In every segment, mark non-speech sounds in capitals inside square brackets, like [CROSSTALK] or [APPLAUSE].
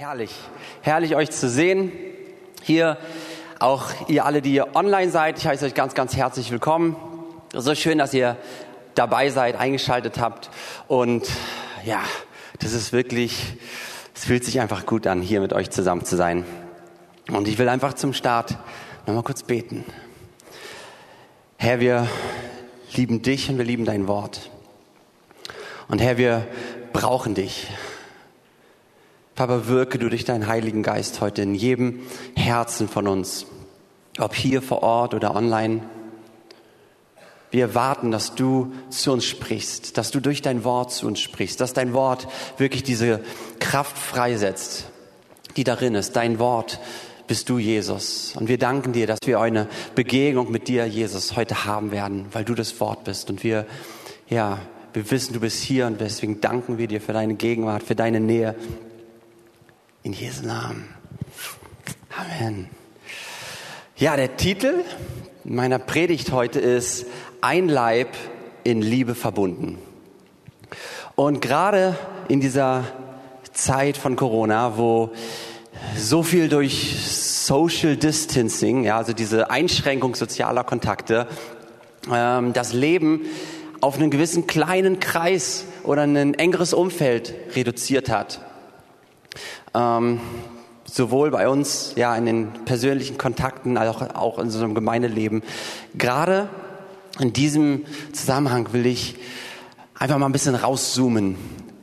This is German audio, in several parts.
Herrlich, herrlich euch zu sehen. Hier auch ihr alle, die ihr online seid. Ich heiße euch ganz, ganz herzlich willkommen. So schön, dass ihr dabei seid, eingeschaltet habt. Und ja, das ist wirklich, es fühlt sich einfach gut an, hier mit euch zusammen zu sein. Und ich will einfach zum Start nochmal kurz beten. Herr, wir lieben dich und wir lieben dein Wort. Und Herr, wir brauchen dich. Papa, wirke du durch deinen Heiligen Geist heute in jedem Herzen von uns, ob hier vor Ort oder online. Wir erwarten, dass du zu uns sprichst, dass du durch dein Wort zu uns sprichst, dass dein Wort wirklich diese Kraft freisetzt, die darin ist. Dein Wort bist du, Jesus. Und wir danken dir, dass wir eine Begegnung mit dir, Jesus, heute haben werden, weil du das Wort bist. Und wir, ja, wir wissen, du bist hier und deswegen danken wir dir für deine Gegenwart, für deine Nähe, in Jesu Namen. Amen. Ja, der Titel meiner Predigt heute ist Ein Leib in Liebe verbunden. Und gerade in dieser Zeit von Corona, wo so viel durch Social Distancing, ja, also diese Einschränkung sozialer Kontakte, ähm, das Leben auf einen gewissen kleinen Kreis oder ein engeres Umfeld reduziert hat ähm, sowohl bei uns, ja, in den persönlichen Kontakten, als auch, auch in unserem Gemeindeleben. Gerade in diesem Zusammenhang will ich einfach mal ein bisschen rauszoomen,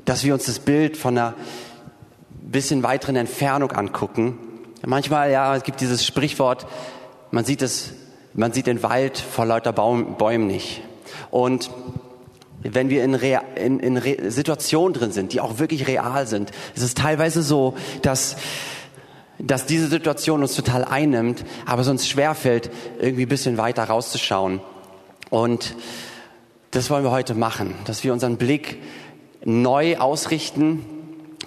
dass wir uns das Bild von einer bisschen weiteren Entfernung angucken. Manchmal, ja, es gibt dieses Sprichwort, man sieht es, man sieht den Wald vor lauter Baum, Bäumen nicht. Und wenn wir in, Rea in, in Situationen drin sind, die auch wirklich real sind, ist es teilweise so, dass, dass diese Situation uns total einnimmt, aber es uns schwerfällt, irgendwie ein bisschen weiter rauszuschauen. Und das wollen wir heute machen, dass wir unseren Blick neu ausrichten,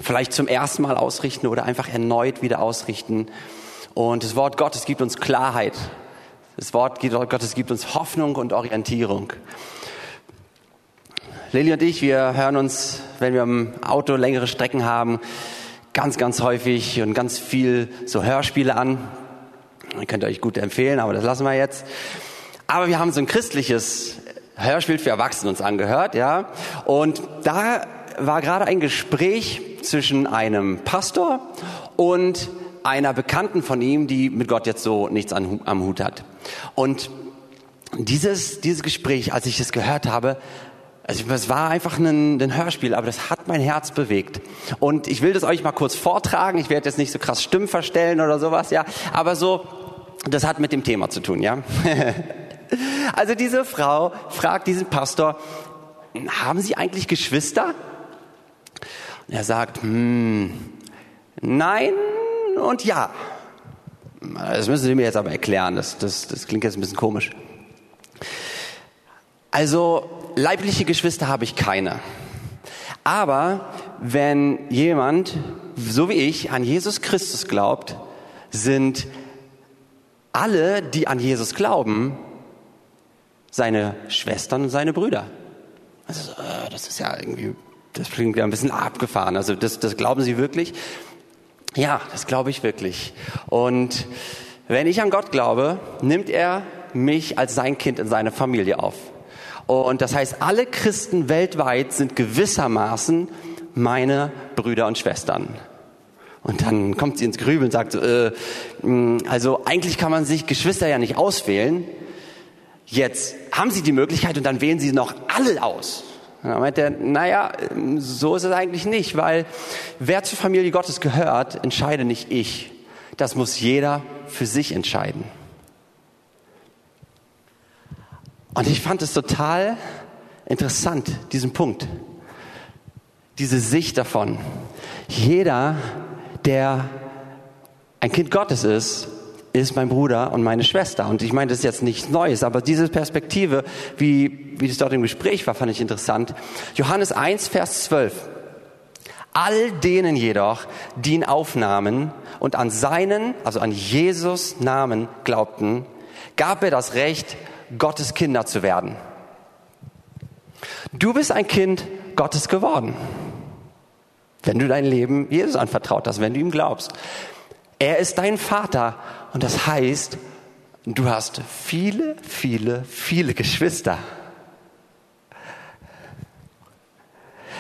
vielleicht zum ersten Mal ausrichten oder einfach erneut wieder ausrichten. Und das Wort Gottes gibt uns Klarheit. Das Wort Gottes gibt uns Hoffnung und Orientierung. Lilly und ich, wir hören uns, wenn wir im Auto längere Strecken haben, ganz, ganz häufig und ganz viel so Hörspiele an. Ihr könnt euch gut empfehlen, aber das lassen wir jetzt. Aber wir haben so ein christliches Hörspiel für Erwachsene uns angehört, ja. Und da war gerade ein Gespräch zwischen einem Pastor und einer Bekannten von ihm, die mit Gott jetzt so nichts am Hut hat. Und dieses, dieses Gespräch, als ich es gehört habe, also es war einfach ein, ein Hörspiel, aber das hat mein Herz bewegt. Und ich will das euch mal kurz vortragen. Ich werde jetzt nicht so krass Stimmen verstellen oder sowas, ja. Aber so, das hat mit dem Thema zu tun, ja. [LAUGHS] also diese Frau fragt diesen Pastor, haben Sie eigentlich Geschwister? Und er sagt, hm, nein und ja. Das müssen Sie mir jetzt aber erklären. Das, das, das klingt jetzt ein bisschen komisch. Also leibliche Geschwister habe ich keine. Aber wenn jemand, so wie ich, an Jesus Christus glaubt, sind alle, die an Jesus glauben, seine Schwestern und seine Brüder. Also, äh, das ist ja irgendwie, das klingt ja ein bisschen abgefahren. Also, das, das glauben Sie wirklich? Ja, das glaube ich wirklich. Und wenn ich an Gott glaube, nimmt er mich als sein Kind in seine Familie auf. Und das heißt, alle Christen weltweit sind gewissermaßen meine Brüder und Schwestern. Und dann kommt sie ins Grübeln und sagt, äh, mm, also eigentlich kann man sich Geschwister ja nicht auswählen. Jetzt haben sie die Möglichkeit und dann wählen sie noch alle aus. Und dann meint er, naja, so ist es eigentlich nicht, weil wer zur Familie Gottes gehört, entscheide nicht ich. Das muss jeder für sich entscheiden. Und ich fand es total interessant, diesen Punkt, diese Sicht davon. Jeder, der ein Kind Gottes ist, ist mein Bruder und meine Schwester. Und ich meine, das ist jetzt nichts Neues, aber diese Perspektive, wie, wie das dort im Gespräch war, fand ich interessant. Johannes 1, Vers 12. All denen jedoch, die ihn aufnahmen und an seinen, also an Jesus Namen glaubten, gab er das Recht, Gottes Kinder zu werden. Du bist ein Kind Gottes geworden. wenn du dein Leben Jesus anvertraut hast, wenn du ihm glaubst. Er ist dein Vater und das heißt, du hast viele, viele, viele Geschwister.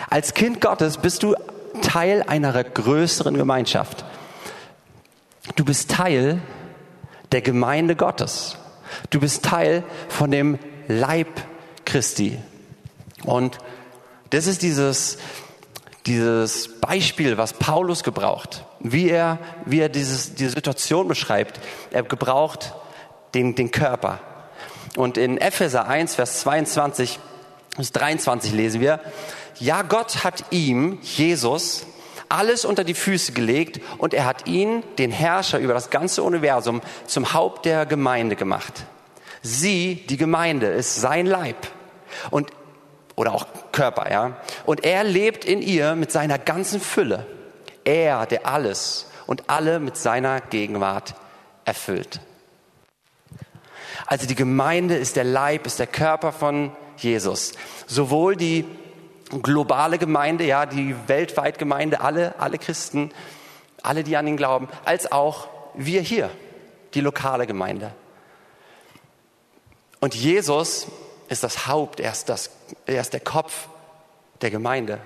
Als Kind Gottes bist du Teil einer größeren Gemeinschaft. Du bist Teil der Gemeinde Gottes. Du bist Teil von dem Leib Christi. Und das ist dieses, dieses Beispiel, was Paulus gebraucht, wie er, wie er dieses, diese Situation beschreibt. Er gebraucht den, den Körper. Und in Epheser 1, Vers 22 bis 23 lesen wir, ja, Gott hat ihm, Jesus, alles unter die Füße gelegt und er hat ihn, den Herrscher über das ganze Universum, zum Haupt der Gemeinde gemacht. Sie, die Gemeinde, ist sein Leib und oder auch Körper, ja. Und er lebt in ihr mit seiner ganzen Fülle. Er, der alles und alle mit seiner Gegenwart erfüllt. Also die Gemeinde ist der Leib, ist der Körper von Jesus. Sowohl die globale Gemeinde, ja, die weltweit Gemeinde, alle, alle Christen, alle, die an ihn glauben, als auch wir hier, die lokale Gemeinde. Und Jesus ist das Haupt, er ist, das, er ist der Kopf der Gemeinde.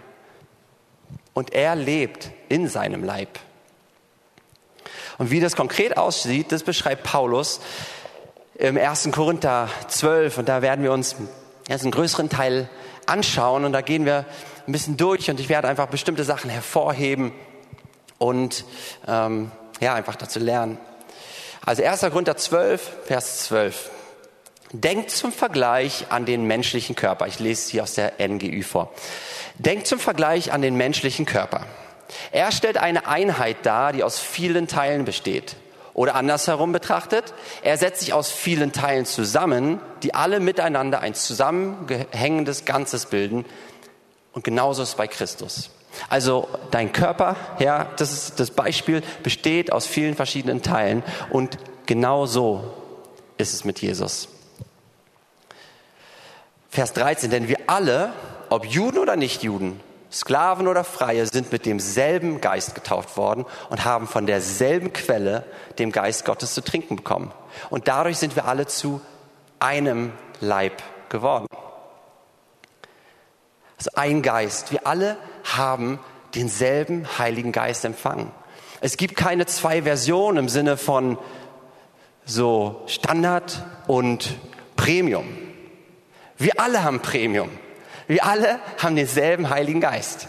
Und er lebt in seinem Leib. Und wie das konkret aussieht, das beschreibt Paulus im 1. Korinther 12. Und da werden wir uns jetzt einen größeren Teil anschauen. Und da gehen wir ein bisschen durch und ich werde einfach bestimmte Sachen hervorheben und ähm, ja, einfach dazu lernen. Also 1. Korinther 12, Vers 12. Denkt zum Vergleich an den menschlichen Körper. Ich lese es hier aus der NGÜ vor. Denkt zum Vergleich an den menschlichen Körper. Er stellt eine Einheit dar, die aus vielen Teilen besteht. Oder andersherum betrachtet, er setzt sich aus vielen Teilen zusammen, die alle miteinander ein zusammengehängendes Ganzes bilden. Und genauso ist es bei Christus. Also dein Körper, ja, das ist das Beispiel, besteht aus vielen verschiedenen Teilen und genauso ist es mit Jesus. Vers 13, denn wir alle, ob Juden oder Nichtjuden, Sklaven oder Freie, sind mit demselben Geist getauft worden und haben von derselben Quelle, dem Geist Gottes, zu trinken bekommen. Und dadurch sind wir alle zu einem Leib geworden. Also ein Geist. Wir alle haben denselben Heiligen Geist empfangen. Es gibt keine zwei Versionen im Sinne von so Standard und Premium. Wir alle haben Premium. Wir alle haben denselben Heiligen Geist.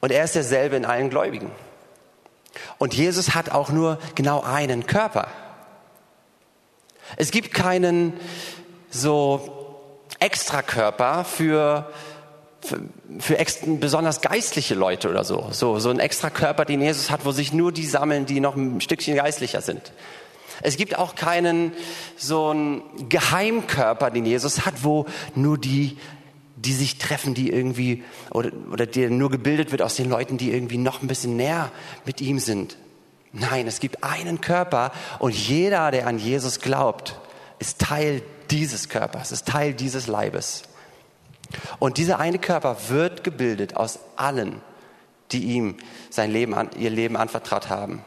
Und er ist derselbe in allen Gläubigen. Und Jesus hat auch nur genau einen Körper. Es gibt keinen so Extrakörper für, für, für besonders geistliche Leute oder so. so. So ein Extrakörper, den Jesus hat, wo sich nur die sammeln, die noch ein Stückchen geistlicher sind. Es gibt auch keinen so einen Geheimkörper, den Jesus hat, wo nur die, die sich treffen, die irgendwie, oder, oder der nur gebildet wird aus den Leuten, die irgendwie noch ein bisschen näher mit ihm sind. Nein, es gibt einen Körper und jeder, der an Jesus glaubt, ist Teil dieses Körpers, ist Teil dieses Leibes. Und dieser eine Körper wird gebildet aus allen, die ihm sein Leben, ihr Leben anvertraut haben.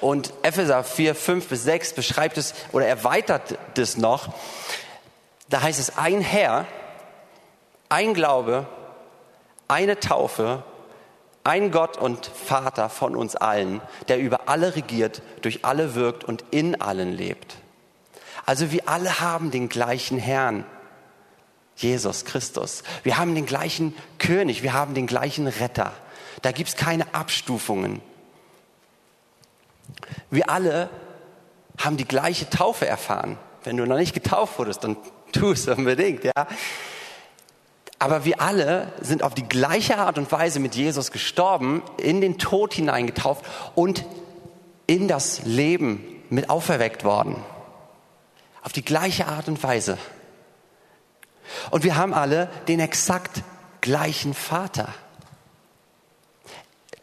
Und Epheser 4, 5 bis 6 beschreibt es oder erweitert das noch. Da heißt es ein Herr, ein Glaube, eine Taufe, ein Gott und Vater von uns allen, der über alle regiert, durch alle wirkt und in allen lebt. Also wir alle haben den gleichen Herrn, Jesus Christus. Wir haben den gleichen König, wir haben den gleichen Retter. Da gibt es keine Abstufungen. Wir alle haben die gleiche Taufe erfahren. Wenn du noch nicht getauft wurdest, dann tu es [LAUGHS] unbedingt, ja. Aber wir alle sind auf die gleiche Art und Weise mit Jesus gestorben, in den Tod hineingetauft und in das Leben mit auferweckt worden. Auf die gleiche Art und Weise. Und wir haben alle den exakt gleichen Vater,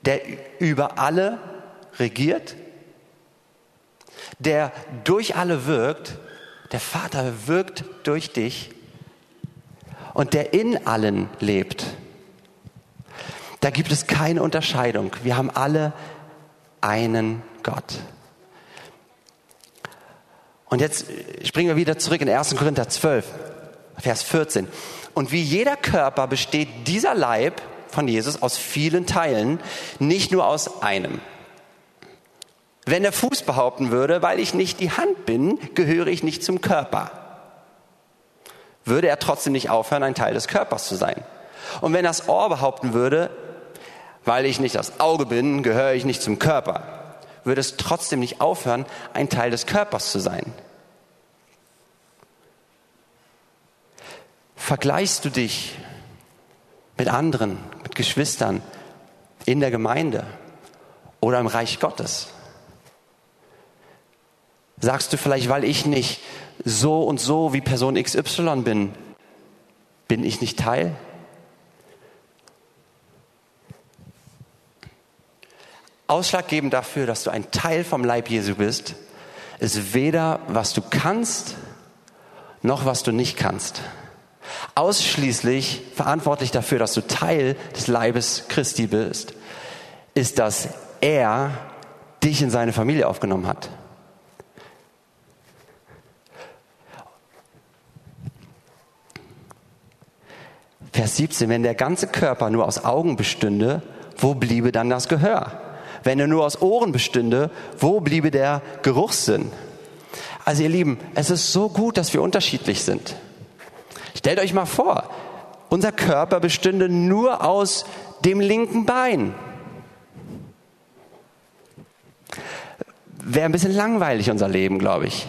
der über alle regiert der durch alle wirkt, der Vater wirkt durch dich und der in allen lebt. Da gibt es keine Unterscheidung. Wir haben alle einen Gott. Und jetzt springen wir wieder zurück in 1. Korinther 12, Vers 14. Und wie jeder Körper besteht dieser Leib von Jesus aus vielen Teilen, nicht nur aus einem. Wenn der Fuß behaupten würde, weil ich nicht die Hand bin, gehöre ich nicht zum Körper, würde er trotzdem nicht aufhören, ein Teil des Körpers zu sein. Und wenn das Ohr behaupten würde, weil ich nicht das Auge bin, gehöre ich nicht zum Körper, würde es trotzdem nicht aufhören, ein Teil des Körpers zu sein. Vergleichst du dich mit anderen, mit Geschwistern in der Gemeinde oder im Reich Gottes? Sagst du vielleicht, weil ich nicht so und so wie Person XY bin, bin ich nicht Teil? Ausschlaggebend dafür, dass du ein Teil vom Leib Jesu bist, ist weder, was du kannst, noch was du nicht kannst. Ausschließlich verantwortlich dafür, dass du Teil des Leibes Christi bist, ist, dass er dich in seine Familie aufgenommen hat. Vers 17, wenn der ganze Körper nur aus Augen bestünde, wo bliebe dann das Gehör? Wenn er nur aus Ohren bestünde, wo bliebe der Geruchssinn? Also ihr Lieben, es ist so gut, dass wir unterschiedlich sind. Stellt euch mal vor, unser Körper bestünde nur aus dem linken Bein. Wäre ein bisschen langweilig unser Leben, glaube ich.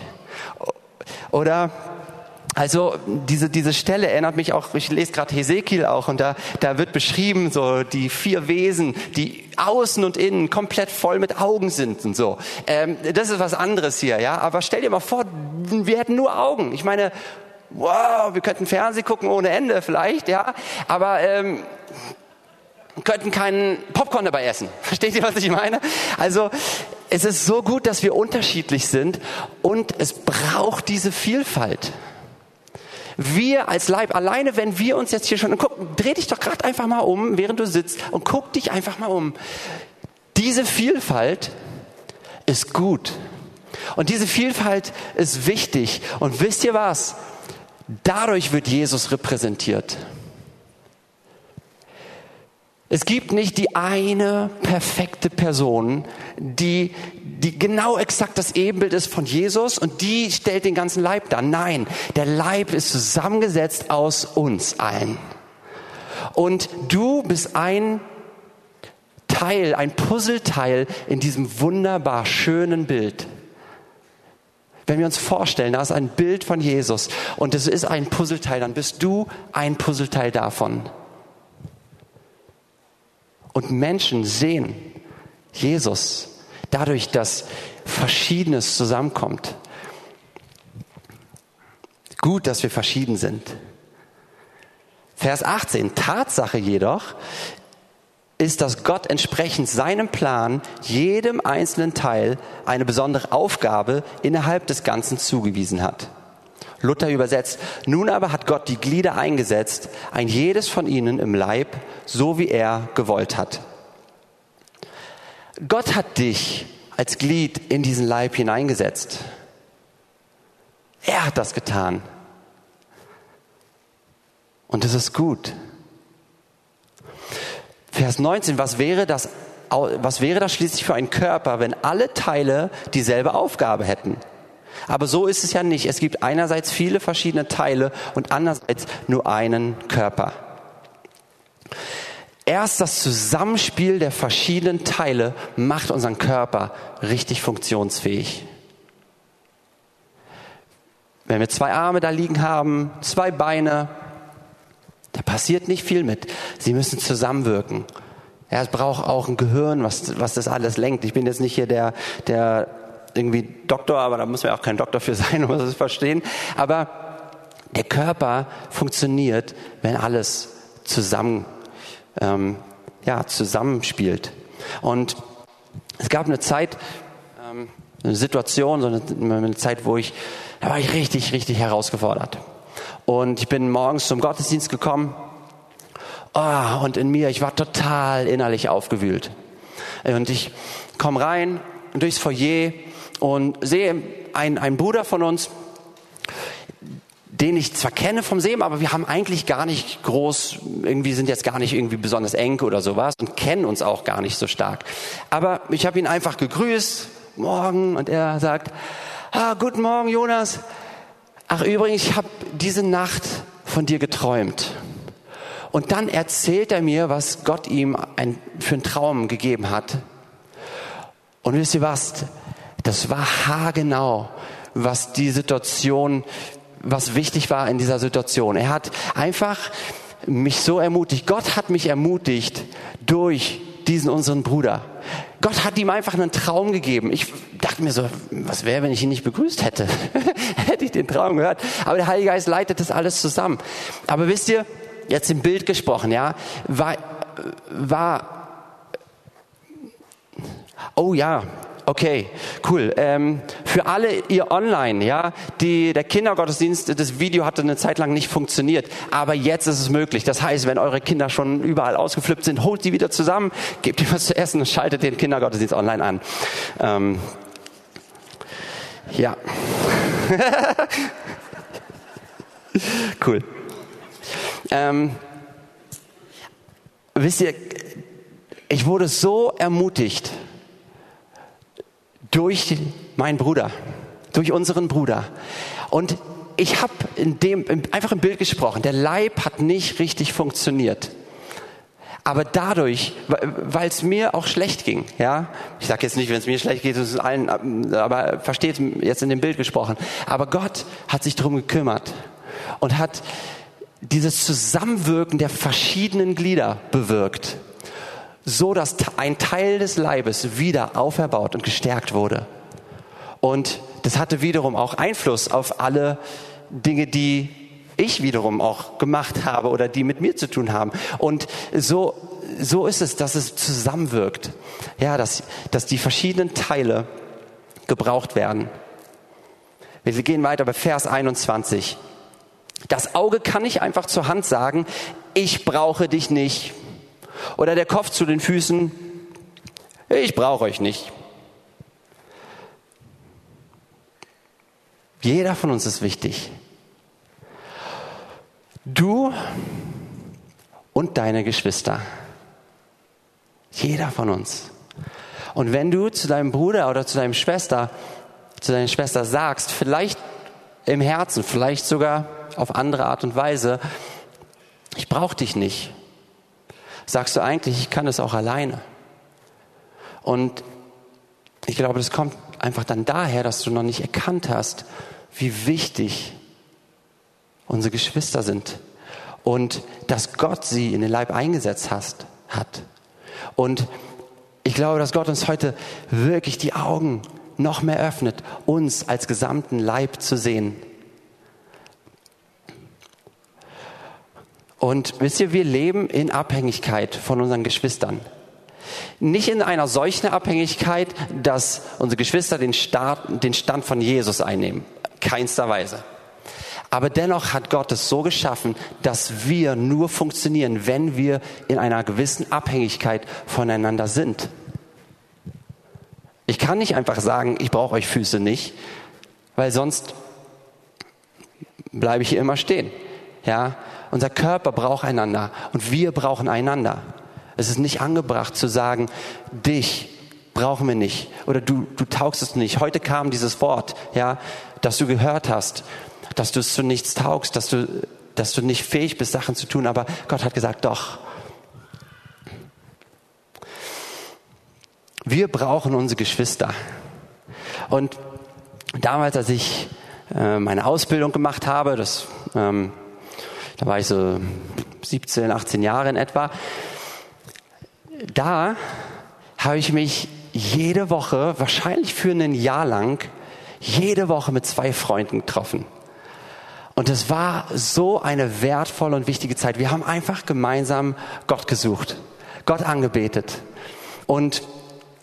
Oder also diese, diese Stelle erinnert mich auch, ich lese gerade Hesekiel auch und da, da wird beschrieben, so die vier Wesen, die außen und innen komplett voll mit Augen sind und so. Ähm, das ist was anderes hier, ja. Aber stell dir mal vor, wir hätten nur Augen. Ich meine, wow, wir könnten Fernsehen gucken ohne Ende vielleicht, ja. Aber ähm, könnten keinen Popcorn dabei essen. [LAUGHS] Versteht ihr, was ich meine? Also es ist so gut, dass wir unterschiedlich sind und es braucht diese Vielfalt. Wir als Leib, alleine wenn wir uns jetzt hier schon, guck, dreh dich doch gerade einfach mal um, während du sitzt und guck dich einfach mal um. Diese Vielfalt ist gut. Und diese Vielfalt ist wichtig. Und wisst ihr was? Dadurch wird Jesus repräsentiert. Es gibt nicht die eine perfekte Person, die, die genau exakt das Ebenbild ist von Jesus und die stellt den ganzen Leib dar. Nein, der Leib ist zusammengesetzt aus uns allen. Und du bist ein Teil, ein Puzzleteil in diesem wunderbar schönen Bild. Wenn wir uns vorstellen, da ist ein Bild von Jesus und es ist ein Puzzleteil, dann bist du ein Puzzleteil davon. Und Menschen sehen Jesus dadurch, dass Verschiedenes zusammenkommt. Gut, dass wir verschieden sind. Vers 18. Tatsache jedoch ist, dass Gott entsprechend seinem Plan jedem einzelnen Teil eine besondere Aufgabe innerhalb des Ganzen zugewiesen hat. Luther übersetzt, nun aber hat Gott die Glieder eingesetzt, ein jedes von ihnen im Leib, so wie er gewollt hat. Gott hat dich als Glied in diesen Leib hineingesetzt. Er hat das getan. Und es ist gut. Vers 19, was wäre das, was wäre das schließlich für ein Körper, wenn alle Teile dieselbe Aufgabe hätten? Aber so ist es ja nicht. Es gibt einerseits viele verschiedene Teile und andererseits nur einen Körper. Erst das Zusammenspiel der verschiedenen Teile macht unseren Körper richtig funktionsfähig. Wenn wir zwei Arme da liegen haben, zwei Beine, da passiert nicht viel mit. Sie müssen zusammenwirken. Ja, es braucht auch ein Gehirn, was, was das alles lenkt. Ich bin jetzt nicht hier der, der irgendwie Doktor, aber da muss man auch kein Doktor für [LAUGHS] sein, um zu verstehen. Aber der Körper funktioniert, wenn alles zusammen, ähm, ja, zusammenspielt. Und es gab eine Zeit, ähm, eine Situation, so eine, eine Zeit, wo ich, da war ich richtig, richtig herausgefordert. Und ich bin morgens zum Gottesdienst gekommen Oh, und in mir, ich war total innerlich aufgewühlt. Und ich komme rein durchs Foyer und sehe einen, einen Bruder von uns, den ich zwar kenne vom Sehen, aber wir haben eigentlich gar nicht groß, irgendwie sind jetzt gar nicht irgendwie besonders eng oder sowas und kennen uns auch gar nicht so stark. Aber ich habe ihn einfach gegrüßt, morgen, und er sagt, ah, guten Morgen, Jonas. Ach, übrigens, ich habe diese Nacht von dir geträumt. Und dann erzählt er mir, was Gott ihm ein, für einen Traum gegeben hat. Und wisst ihr was? Das war haargenau, was die Situation, was wichtig war in dieser Situation. Er hat einfach mich so ermutigt. Gott hat mich ermutigt durch diesen unseren Bruder. Gott hat ihm einfach einen Traum gegeben. Ich dachte mir so, was wäre, wenn ich ihn nicht begrüßt hätte? [LAUGHS] hätte ich den Traum gehört. Aber der Heilige Geist leitet das alles zusammen. Aber wisst ihr, jetzt im Bild gesprochen, ja, war, war, oh ja, Okay, cool. Ähm, für alle ihr online, ja, die, der Kindergottesdienst, das Video hatte eine Zeit lang nicht funktioniert, aber jetzt ist es möglich. Das heißt, wenn eure Kinder schon überall ausgeflippt sind, holt die wieder zusammen, gebt ihr was zu essen und schaltet den Kindergottesdienst online an. Ähm, ja. [LAUGHS] cool. Ähm, wisst ihr, ich wurde so ermutigt durch meinen Bruder, durch unseren Bruder. Und ich habe in dem einfach im Bild gesprochen. Der Leib hat nicht richtig funktioniert. Aber dadurch, weil es mir auch schlecht ging, ja, ich sage jetzt nicht, wenn es mir schlecht geht, ist allen, aber versteht jetzt in dem Bild gesprochen. Aber Gott hat sich darum gekümmert und hat dieses Zusammenwirken der verschiedenen Glieder bewirkt, so dass ein Teil des Leibes wieder auferbaut und gestärkt wurde. Und das hatte wiederum auch Einfluss auf alle Dinge, die ich wiederum auch gemacht habe oder die mit mir zu tun haben. Und so, so ist es, dass es zusammenwirkt. Ja, dass, dass die verschiedenen Teile gebraucht werden. Wir gehen weiter bei Vers 21. Das Auge kann nicht einfach zur Hand sagen, ich brauche dich nicht. Oder der Kopf zu den Füßen, ich brauche euch nicht. Jeder von uns ist wichtig. Du und deine Geschwister. Jeder von uns. Und wenn du zu deinem Bruder oder zu deiner Schwester, zu deiner Schwester sagst, vielleicht im Herzen, vielleicht sogar auf andere Art und Weise, ich brauche dich nicht, sagst du eigentlich, ich kann es auch alleine. Und ich glaube, das kommt einfach dann daher, dass du noch nicht erkannt hast, wie wichtig unsere Geschwister sind und dass Gott sie in den Leib eingesetzt hast, hat. Und ich glaube, dass Gott uns heute wirklich die Augen noch mehr öffnet, uns als gesamten Leib zu sehen. Und wisst ihr, wir leben in Abhängigkeit von unseren Geschwistern. Nicht in einer solchen Abhängigkeit, dass unsere Geschwister den, Start, den Stand von Jesus einnehmen. Keinster Weise. Aber dennoch hat Gott es so geschaffen, dass wir nur funktionieren, wenn wir in einer gewissen Abhängigkeit voneinander sind. Ich kann nicht einfach sagen, ich brauche euch Füße nicht, weil sonst bleibe ich hier immer stehen. Ja, unser Körper braucht einander und wir brauchen einander. Es ist nicht angebracht zu sagen, dich brauchen wir nicht oder du, du taugst es nicht. Heute kam dieses Wort, ja, dass du gehört hast dass du es zu nichts taugst, dass du, dass du nicht fähig bist, Sachen zu tun. Aber Gott hat gesagt, doch. Wir brauchen unsere Geschwister. Und damals, als ich äh, meine Ausbildung gemacht habe, das, ähm, da war ich so 17, 18 Jahre in etwa, da habe ich mich jede Woche, wahrscheinlich für ein Jahr lang, jede Woche mit zwei Freunden getroffen. Und es war so eine wertvolle und wichtige Zeit. Wir haben einfach gemeinsam Gott gesucht, Gott angebetet. Und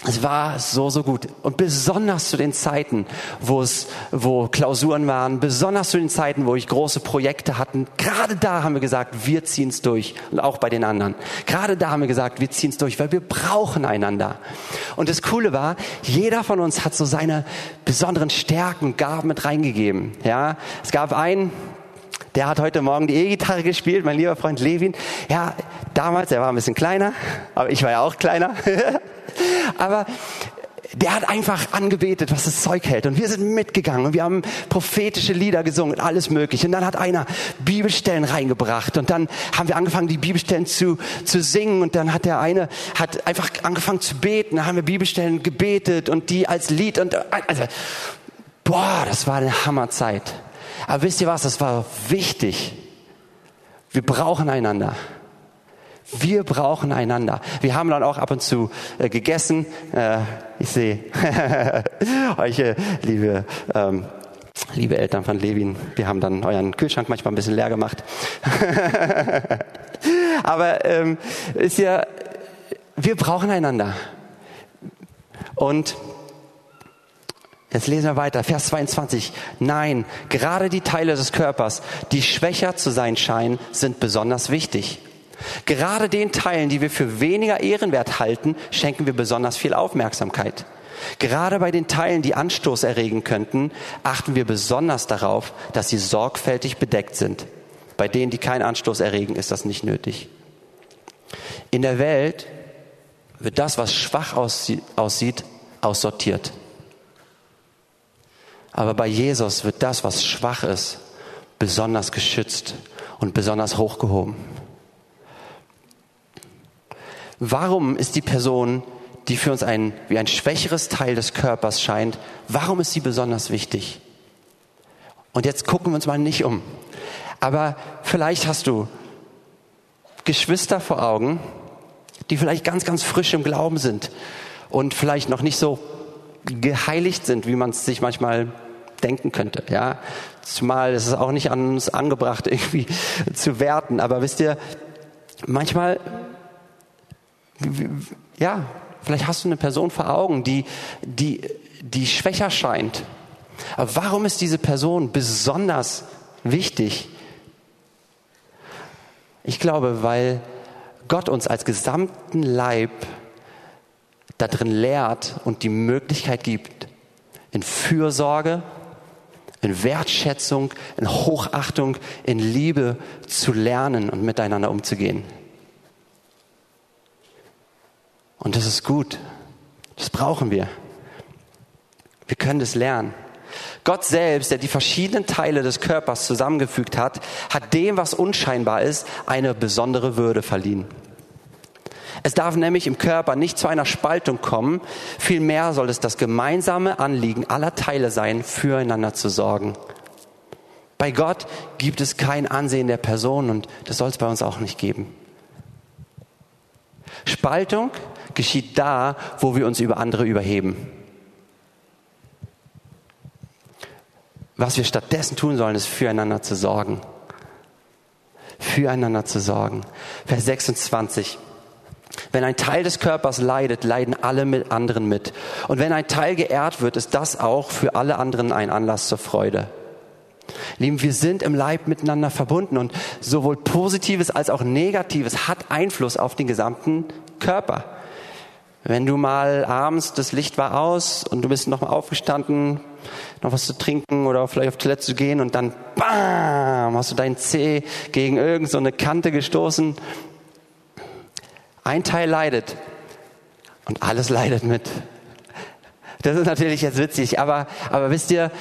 es war so, so gut. Und besonders zu den Zeiten, wo es, wo Klausuren waren, besonders zu den Zeiten, wo ich große Projekte hatten, gerade da haben wir gesagt, wir ziehen es durch. Und auch bei den anderen. Gerade da haben wir gesagt, wir ziehen es durch, weil wir brauchen einander. Und das Coole war, jeder von uns hat so seine besonderen Stärken, Gaben mit reingegeben. Ja, es gab einen, der hat heute Morgen die E-Gitarre gespielt, mein lieber Freund Levin. Ja, damals, er war ein bisschen kleiner, aber ich war ja auch kleiner. [LAUGHS] aber der hat einfach angebetet, was das Zeug hält. Und wir sind mitgegangen und wir haben prophetische Lieder gesungen und alles mögliche. Und dann hat einer Bibelstellen reingebracht und dann haben wir angefangen, die Bibelstellen zu, zu singen und dann hat der eine hat einfach angefangen zu beten. Dann haben wir Bibelstellen gebetet und die als Lied und also, boah, das war eine Hammerzeit. Aber wisst ihr was, das war wichtig. Wir brauchen einander. Wir brauchen einander. Wir haben dann auch ab und zu äh, gegessen. Äh, ich sehe [LAUGHS] euch, äh, liebe, ähm, liebe Eltern von Levin, wir haben dann euren Kühlschrank manchmal ein bisschen leer gemacht. [LAUGHS] Aber ähm, ist ja, wir brauchen einander. Und Jetzt lesen wir weiter, Vers 22. Nein, gerade die Teile des Körpers, die schwächer zu sein scheinen, sind besonders wichtig. Gerade den Teilen, die wir für weniger ehrenwert halten, schenken wir besonders viel Aufmerksamkeit. Gerade bei den Teilen, die Anstoß erregen könnten, achten wir besonders darauf, dass sie sorgfältig bedeckt sind. Bei denen, die keinen Anstoß erregen, ist das nicht nötig. In der Welt wird das, was schwach aussieht, aussortiert. Aber bei Jesus wird das, was schwach ist, besonders geschützt und besonders hochgehoben. Warum ist die Person, die für uns ein, wie ein schwächeres Teil des Körpers scheint, warum ist sie besonders wichtig? Und jetzt gucken wir uns mal nicht um. Aber vielleicht hast du Geschwister vor Augen, die vielleicht ganz, ganz frisch im Glauben sind und vielleicht noch nicht so geheiligt sind, wie man es sich manchmal denken könnte. Ja, zumal ist es auch nicht an uns angebracht, [LAUGHS] irgendwie zu werten. Aber wisst ihr, manchmal ja, vielleicht hast du eine Person vor Augen, die, die, die schwächer scheint. Aber warum ist diese Person besonders wichtig? Ich glaube, weil Gott uns als gesamten Leib darin lehrt und die Möglichkeit gibt, in Fürsorge, in Wertschätzung, in Hochachtung, in Liebe zu lernen und miteinander umzugehen. Und das ist gut. Das brauchen wir. Wir können das lernen. Gott selbst, der die verschiedenen Teile des Körpers zusammengefügt hat, hat dem, was unscheinbar ist, eine besondere Würde verliehen. Es darf nämlich im Körper nicht zu einer Spaltung kommen, vielmehr soll es das gemeinsame Anliegen aller Teile sein, füreinander zu sorgen. Bei Gott gibt es kein Ansehen der Person und das soll es bei uns auch nicht geben. Spaltung geschieht da, wo wir uns über andere überheben. Was wir stattdessen tun sollen, ist füreinander zu sorgen. Füreinander zu sorgen. Vers 26. Wenn ein Teil des Körpers leidet, leiden alle mit anderen mit. Und wenn ein Teil geehrt wird, ist das auch für alle anderen ein Anlass zur Freude. Lieben, wir sind im Leib miteinander verbunden und sowohl Positives als auch Negatives hat Einfluss auf den gesamten Körper. Wenn du mal abends, das Licht war aus und du bist noch mal aufgestanden, noch was zu trinken oder vielleicht auf Toilette zu gehen und dann bam, hast du deinen Zeh gegen irgendeine so Kante gestoßen. Ein Teil leidet und alles leidet mit. Das ist natürlich jetzt witzig, aber, aber wisst ihr,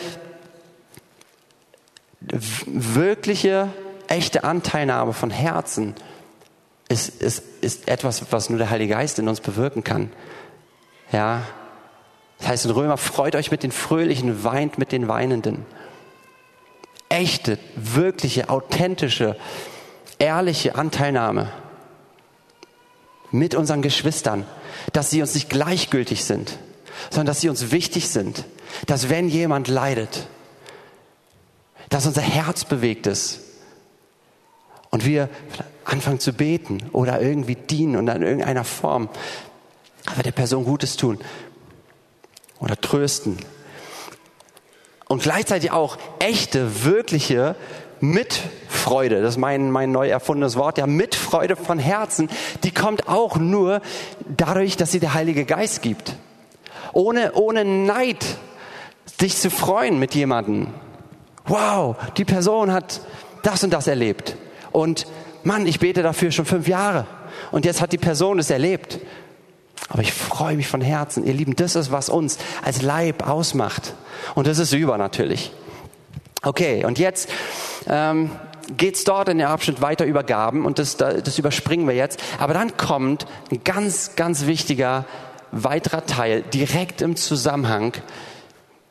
wirkliche, echte Anteilnahme von Herzen ist, ist, ist etwas, was nur der Heilige Geist in uns bewirken kann. Ja. Das heißt in Römer, freut euch mit den Fröhlichen, weint mit den Weinenden. Echte, wirkliche, authentische, ehrliche Anteilnahme mit unseren Geschwistern, dass sie uns nicht gleichgültig sind, sondern dass sie uns wichtig sind, dass wenn jemand leidet, dass unser Herz bewegt ist und wir anfangen zu beten oder irgendwie dienen und in irgendeiner Form Aber der Person Gutes tun oder trösten. Und gleichzeitig auch echte, wirkliche Mitfreude, das ist mein, mein neu erfundenes Wort, ja, Mitfreude von Herzen, die kommt auch nur dadurch, dass sie der Heilige Geist gibt. Ohne, ohne Neid, sich zu freuen mit jemandem. Wow, die Person hat das und das erlebt. Und Mann, ich bete dafür schon fünf Jahre. Und jetzt hat die Person es erlebt. Aber ich freue mich von Herzen. Ihr Lieben, das ist, was uns als Leib ausmacht. Und das ist übernatürlich. Okay, und jetzt ähm, geht dort in der Abschnitt weiter über Gaben und das, das überspringen wir jetzt. Aber dann kommt ein ganz, ganz wichtiger weiterer Teil direkt im Zusammenhang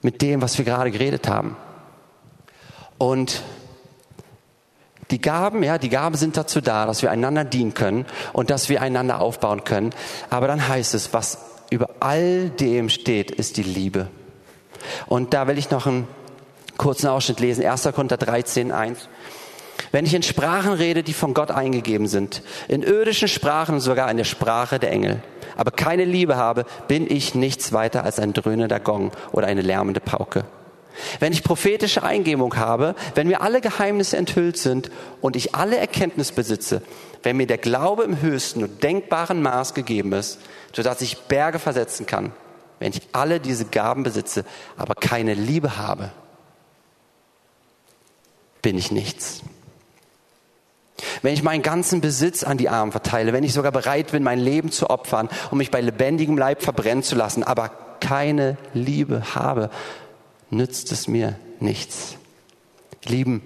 mit dem, was wir gerade geredet haben. Und die Gaben, ja, die Gaben sind dazu da, dass wir einander dienen können und dass wir einander aufbauen können. Aber dann heißt es, was über all dem steht, ist die Liebe. Und da will ich noch einen kurzen Ausschnitt lesen. 1. Korinther 13, 1. Wenn ich in Sprachen rede, die von Gott eingegeben sind, in irdischen Sprachen und sogar in der Sprache der Engel, aber keine Liebe habe, bin ich nichts weiter als ein dröhnender Gong oder eine lärmende Pauke. Wenn ich prophetische Eingebung habe, wenn mir alle Geheimnisse enthüllt sind und ich alle Erkenntnis besitze, wenn mir der Glaube im höchsten und denkbaren Maß gegeben ist, sodass ich Berge versetzen kann, wenn ich alle diese Gaben besitze, aber keine Liebe habe, bin ich nichts. Wenn ich meinen ganzen Besitz an die Armen verteile, wenn ich sogar bereit bin, mein Leben zu opfern, um mich bei lebendigem Leib verbrennen zu lassen, aber keine Liebe habe, nützt es mir nichts. Lieben,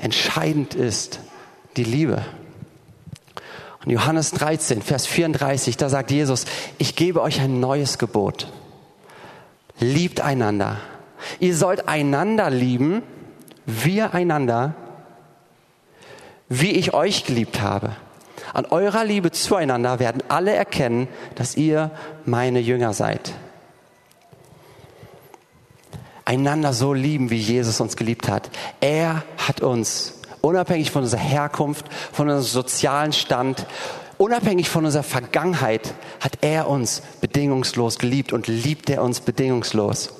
entscheidend ist die Liebe. Und Johannes 13, Vers 34, da sagt Jesus, ich gebe euch ein neues Gebot. Liebt einander. Ihr sollt einander lieben, wir einander, wie ich euch geliebt habe. An eurer Liebe zueinander werden alle erkennen, dass ihr meine Jünger seid einander so lieben, wie Jesus uns geliebt hat. Er hat uns, unabhängig von unserer Herkunft, von unserem sozialen Stand, unabhängig von unserer Vergangenheit, hat er uns bedingungslos geliebt und liebt er uns bedingungslos.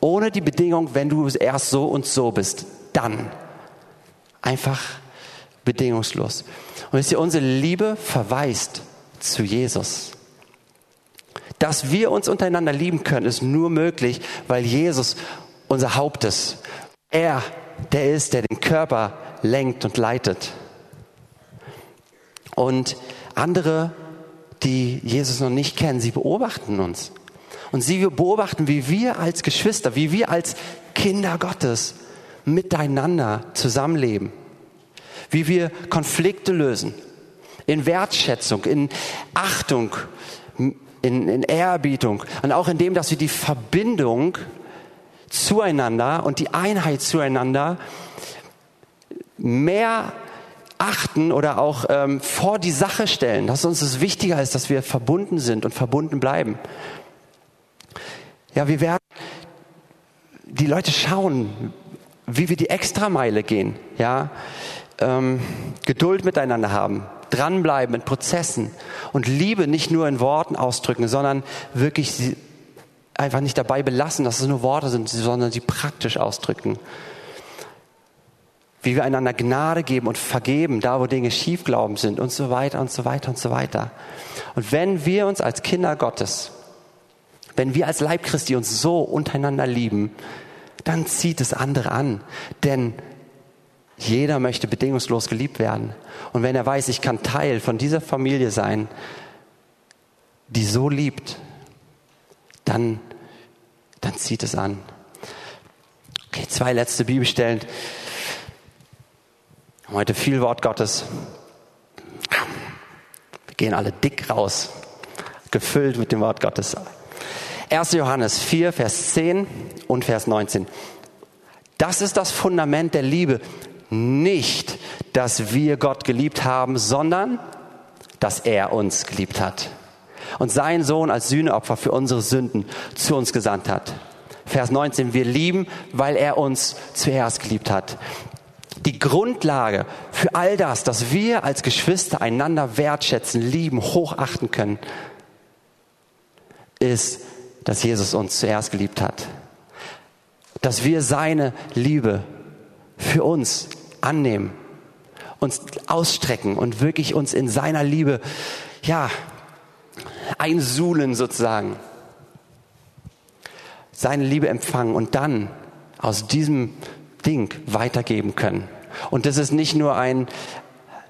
Ohne die Bedingung, wenn du erst so und so bist, dann. Einfach bedingungslos. Und wisst ihr, unsere Liebe verweist zu Jesus. Dass wir uns untereinander lieben können, ist nur möglich, weil Jesus unser Haupt ist. Er, der ist, der den Körper lenkt und leitet. Und andere, die Jesus noch nicht kennen, sie beobachten uns. Und sie beobachten, wie wir als Geschwister, wie wir als Kinder Gottes miteinander zusammenleben. Wie wir Konflikte lösen. In Wertschätzung, in Achtung, in, in Ehrerbietung und auch in dem, dass wir die Verbindung zueinander und die Einheit zueinander mehr achten oder auch ähm, vor die Sache stellen, dass uns es wichtiger ist, dass wir verbunden sind und verbunden bleiben. Ja, wir werden die Leute schauen, wie wir die Extrameile gehen, ja, ähm, Geduld miteinander haben, dranbleiben in Prozessen und Liebe nicht nur in Worten ausdrücken, sondern wirklich einfach nicht dabei belassen, dass es nur Worte sind, sondern sie praktisch ausdrücken. Wie wir einander Gnade geben und vergeben, da wo Dinge schiefglauben sind und so weiter und so weiter und so weiter. Und wenn wir uns als Kinder Gottes, wenn wir als Leib Christi uns so untereinander lieben, dann zieht es andere an. Denn jeder möchte bedingungslos geliebt werden. Und wenn er weiß, ich kann Teil von dieser Familie sein, die so liebt, dann, dann zieht es an. Okay, zwei letzte Bibelstellen. Heute viel Wort Gottes. Wir gehen alle dick raus, gefüllt mit dem Wort Gottes. 1. Johannes 4, Vers 10 und Vers 19. Das ist das Fundament der Liebe. Nicht, dass wir Gott geliebt haben, sondern dass er uns geliebt hat und seinen Sohn als Sühneopfer für unsere Sünden zu uns gesandt hat. Vers 19, wir lieben, weil er uns zuerst geliebt hat. Die Grundlage für all das, dass wir als Geschwister einander wertschätzen, lieben, hochachten können, ist, dass Jesus uns zuerst geliebt hat. Dass wir seine Liebe für uns annehmen, uns ausstrecken und wirklich uns in seiner Liebe, ja, einsuhlen sozusagen. Seine Liebe empfangen und dann aus diesem Ding weitergeben können. Und das ist nicht nur ein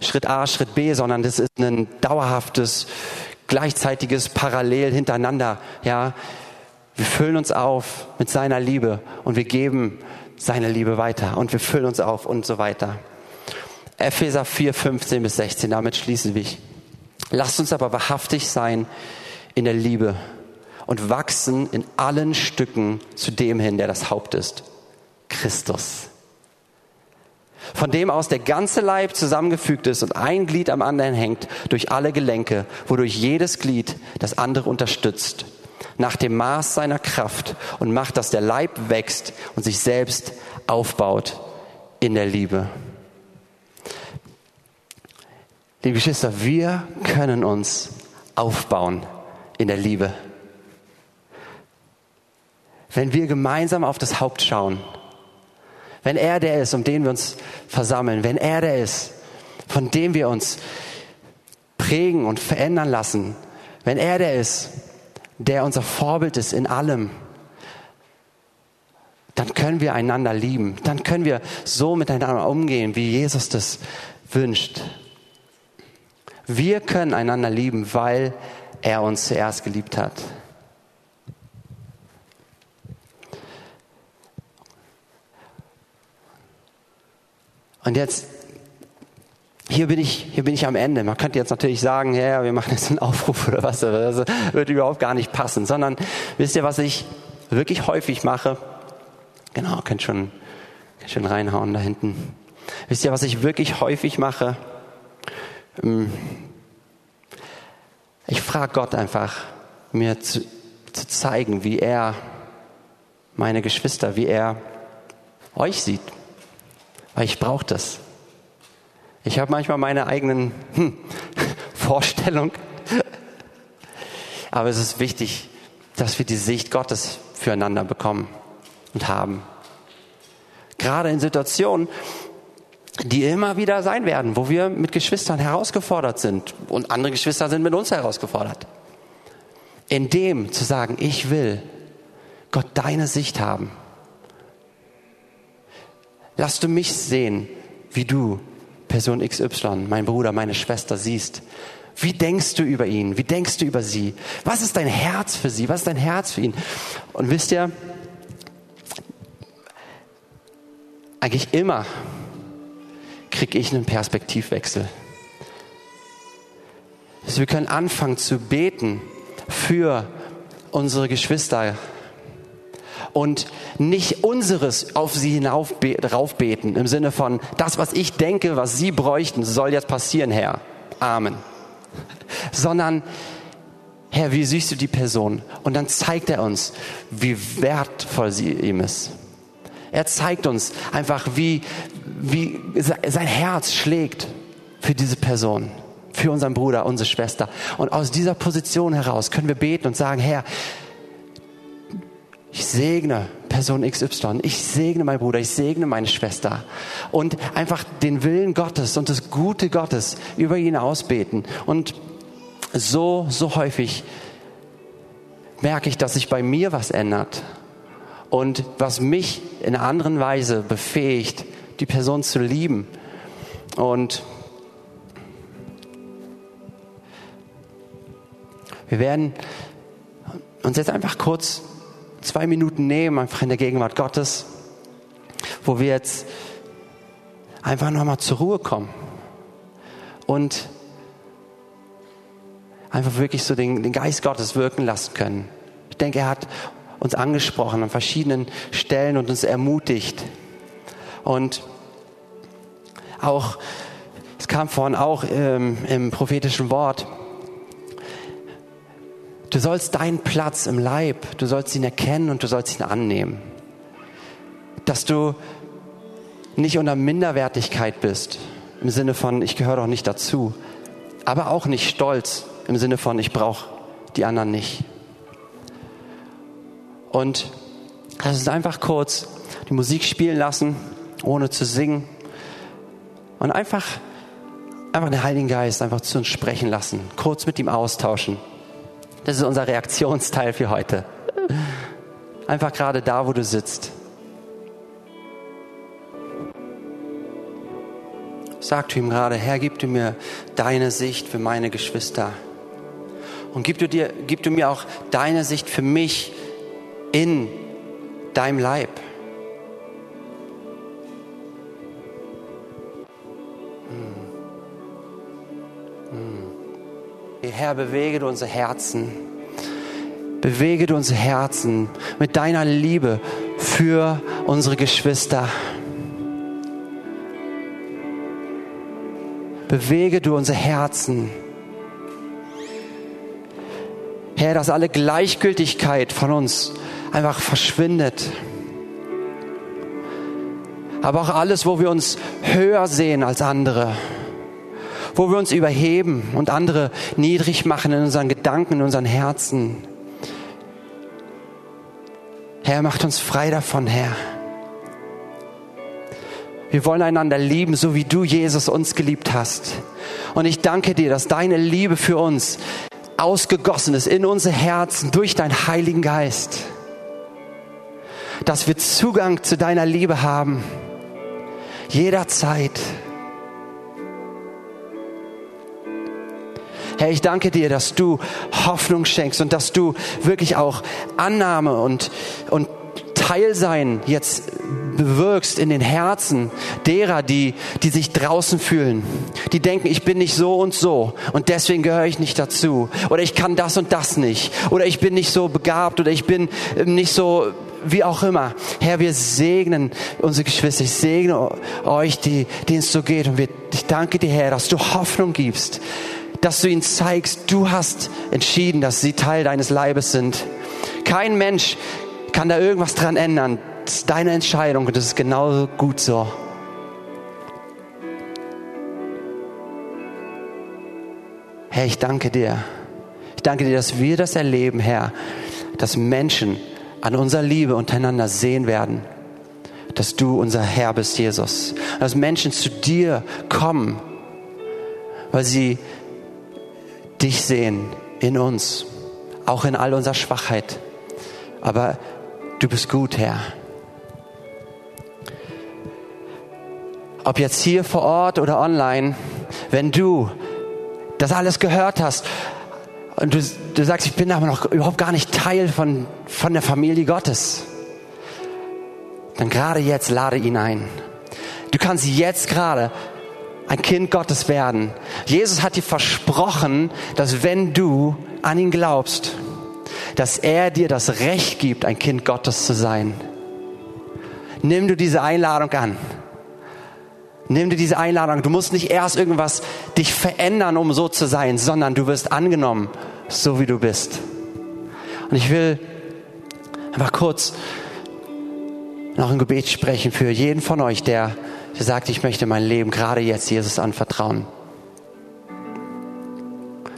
Schritt A, Schritt B, sondern das ist ein dauerhaftes, gleichzeitiges Parallel hintereinander. Ja, wir füllen uns auf mit seiner Liebe und wir geben seine Liebe weiter und wir füllen uns auf und so weiter. Epheser 4, 15 bis 16, damit schließen wir. Lasst uns aber wahrhaftig sein in der Liebe und wachsen in allen Stücken zu dem hin, der das Haupt ist, Christus. Von dem aus der ganze Leib zusammengefügt ist und ein Glied am anderen hängt durch alle Gelenke, wodurch jedes Glied das andere unterstützt, nach dem Maß seiner Kraft und macht, dass der Leib wächst und sich selbst aufbaut in der Liebe. Liebe Geschwister, wir können uns aufbauen in der Liebe. Wenn wir gemeinsam auf das Haupt schauen, wenn er der ist, um den wir uns versammeln, wenn er der ist, von dem wir uns prägen und verändern lassen, wenn er der ist, der unser Vorbild ist in allem, dann können wir einander lieben, dann können wir so miteinander umgehen, wie Jesus das wünscht. Wir können einander lieben, weil er uns zuerst geliebt hat. Und jetzt, hier bin ich, hier bin ich am Ende. Man könnte jetzt natürlich sagen, ja, wir machen jetzt einen Aufruf oder was, aber das würde überhaupt gar nicht passen, sondern wisst ihr, was ich wirklich häufig mache? Genau, könnt schon, könnt schon reinhauen da hinten. Wisst ihr, was ich wirklich häufig mache? Ähm, ich frage Gott einfach, mir zu, zu zeigen, wie er meine Geschwister, wie er euch sieht. Weil ich brauche das. Ich habe manchmal meine eigenen hm, [LAUGHS] Vorstellungen. Aber es ist wichtig, dass wir die Sicht Gottes füreinander bekommen und haben. Gerade in Situationen, die immer wieder sein werden, wo wir mit Geschwistern herausgefordert sind und andere Geschwister sind mit uns herausgefordert. In dem zu sagen, ich will Gott deine Sicht haben. Lass du mich sehen, wie du Person XY, mein Bruder, meine Schwester siehst. Wie denkst du über ihn? Wie denkst du über sie? Was ist dein Herz für sie? Was ist dein Herz für ihn? Und wisst ihr, eigentlich immer kriege ich einen Perspektivwechsel. Also wir können anfangen zu beten für unsere Geschwister und nicht unseres auf sie hinauf beten im Sinne von das, was ich denke, was sie bräuchten, soll jetzt passieren, Herr. Amen. Sondern Herr, wie siehst du die Person? Und dann zeigt er uns, wie wertvoll sie ihm ist. Er zeigt uns einfach, wie, wie sein Herz schlägt für diese Person, für unseren Bruder, unsere Schwester. Und aus dieser Position heraus können wir beten und sagen, Herr, ich segne Person XY, ich segne meinen Bruder, ich segne meine Schwester und einfach den Willen Gottes und das Gute Gottes über ihn ausbeten. Und so, so häufig merke ich, dass sich bei mir was ändert und was mich in einer anderen Weise befähigt, die Person zu lieben. Und wir werden uns jetzt einfach kurz zwei Minuten nehmen, einfach in der Gegenwart Gottes, wo wir jetzt einfach nochmal zur Ruhe kommen und einfach wirklich so den, den Geist Gottes wirken lassen können. Ich denke, er hat uns angesprochen an verschiedenen Stellen und uns ermutigt. Und auch, es kam vorhin auch ähm, im prophetischen Wort, du sollst deinen Platz im Leib, du sollst ihn erkennen und du sollst ihn annehmen. Dass du nicht unter Minderwertigkeit bist, im Sinne von, ich gehöre doch nicht dazu, aber auch nicht stolz, im Sinne von, ich brauche die anderen nicht Und lass uns einfach kurz die Musik spielen lassen, ohne zu singen. Und einfach, einfach den Heiligen Geist einfach zu uns sprechen lassen. Kurz mit ihm austauschen. Das ist unser Reaktionsteil für heute. Einfach gerade da, wo du sitzt. Sag du ihm gerade, Herr, gib du mir deine Sicht für meine Geschwister. Und gib du, dir, gib du mir auch deine Sicht für mich in deinem Leib. Herr, bewege du unsere Herzen. Bewege du unsere Herzen mit deiner Liebe für unsere Geschwister. Bewege du unsere Herzen. Herr, dass alle Gleichgültigkeit von uns einfach verschwindet. Aber auch alles, wo wir uns höher sehen als andere wo wir uns überheben und andere niedrig machen in unseren Gedanken, in unseren Herzen. Herr, macht uns frei davon, Herr. Wir wollen einander lieben, so wie du, Jesus, uns geliebt hast. Und ich danke dir, dass deine Liebe für uns ausgegossen ist in unsere Herzen durch deinen Heiligen Geist. Dass wir Zugang zu deiner Liebe haben. Jederzeit. Herr, ich danke dir, dass du Hoffnung schenkst und dass du wirklich auch Annahme und, und Teilsein jetzt bewirkst in den Herzen derer, die, die sich draußen fühlen, die denken, ich bin nicht so und so und deswegen gehöre ich nicht dazu oder ich kann das und das nicht oder ich bin nicht so begabt oder ich bin ähm, nicht so wie auch immer. Herr, wir segnen unsere Geschwister, ich segne euch, die, denen es so geht und wir, ich danke dir, Herr, dass du Hoffnung gibst, dass du ihnen zeigst, du hast entschieden, dass sie Teil deines Leibes sind. Kein Mensch kann da irgendwas dran ändern. Das ist deine Entscheidung und das ist genauso gut so. Herr, ich danke dir. Ich danke dir, dass wir das erleben, Herr, dass Menschen an unserer Liebe untereinander sehen werden, dass du unser Herr bist, Jesus. Dass Menschen zu dir kommen, weil sie dich sehen in uns, auch in all unserer Schwachheit. Aber du bist gut, Herr. Ob jetzt hier vor Ort oder online, wenn du das alles gehört hast und du, du sagst, ich bin aber noch überhaupt gar nicht Teil von, von der Familie Gottes, dann gerade jetzt lade ihn ein. Du kannst jetzt gerade ein Kind Gottes werden. Jesus hat dir versprochen, dass wenn du an ihn glaubst, dass er dir das Recht gibt, ein Kind Gottes zu sein. Nimm du diese Einladung an. Nimm dir diese Einladung. Du musst nicht erst irgendwas dich verändern, um so zu sein, sondern du wirst angenommen, so wie du bist. Und ich will einfach kurz noch ein Gebet sprechen für jeden von euch, der der sagt, ich möchte mein Leben gerade jetzt Jesus anvertrauen.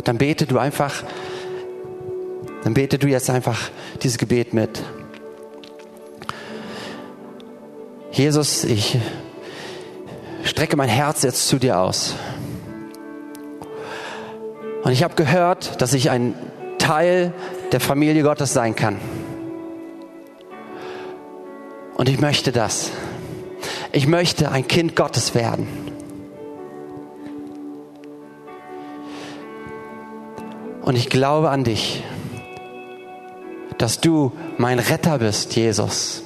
Dann bete du einfach, dann bete du jetzt einfach dieses Gebet mit. Jesus, ich strecke mein Herz jetzt zu dir aus. Und ich habe gehört, dass ich ein Teil der Familie Gottes sein kann. Und ich möchte das ich möchte ein Kind Gottes werden. Und ich glaube an dich, dass du mein Retter bist, Jesus.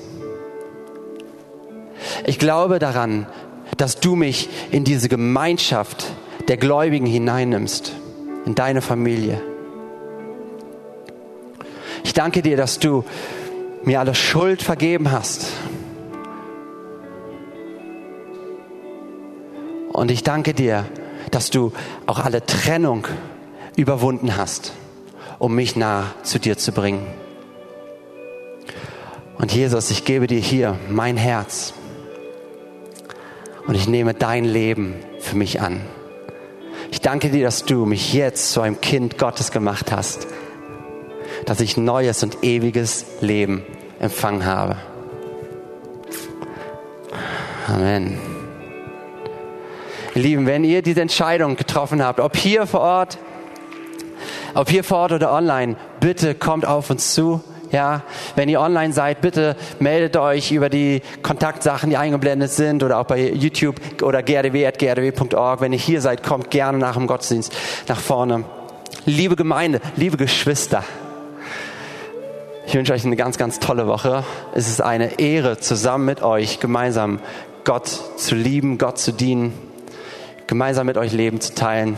Ich glaube daran, dass du mich in diese Gemeinschaft der Gläubigen hineinnimmst, in deine Familie. Ich danke dir, dass du mir alle Schuld vergeben hast Und ich danke dir, dass du auch alle Trennung überwunden hast, um mich nah zu dir zu bringen. Und Jesus, ich gebe dir hier mein Herz und ich nehme dein Leben für mich an. Ich danke dir, dass du mich jetzt zu einem Kind Gottes gemacht hast, dass ich neues und ewiges Leben empfangen habe. Amen. Lieben, wenn ihr diese Entscheidung getroffen habt, ob hier vor Ort, ob hier vor Ort oder online, bitte kommt auf uns zu. Ja, wenn ihr online seid, bitte meldet euch über die Kontaktsachen, die eingeblendet sind oder auch bei YouTube oder grdw.grdw.org. Wenn ihr hier seid, kommt gerne nach dem Gottesdienst nach vorne. Liebe Gemeinde, liebe Geschwister, ich wünsche euch eine ganz, ganz tolle Woche. Es ist eine Ehre, zusammen mit euch gemeinsam Gott zu lieben, Gott zu dienen, gemeinsam mit euch Leben zu teilen.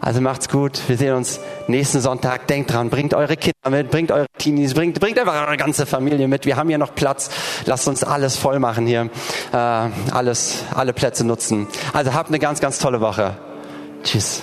Also macht's gut. Wir sehen uns nächsten Sonntag. Denkt dran, bringt eure Kinder mit, bringt eure Teenies, bringt, bringt einfach eure ganze Familie mit. Wir haben hier noch Platz. Lasst uns alles voll machen hier. Äh, alles, alle Plätze nutzen. Also habt eine ganz, ganz tolle Woche. Tschüss.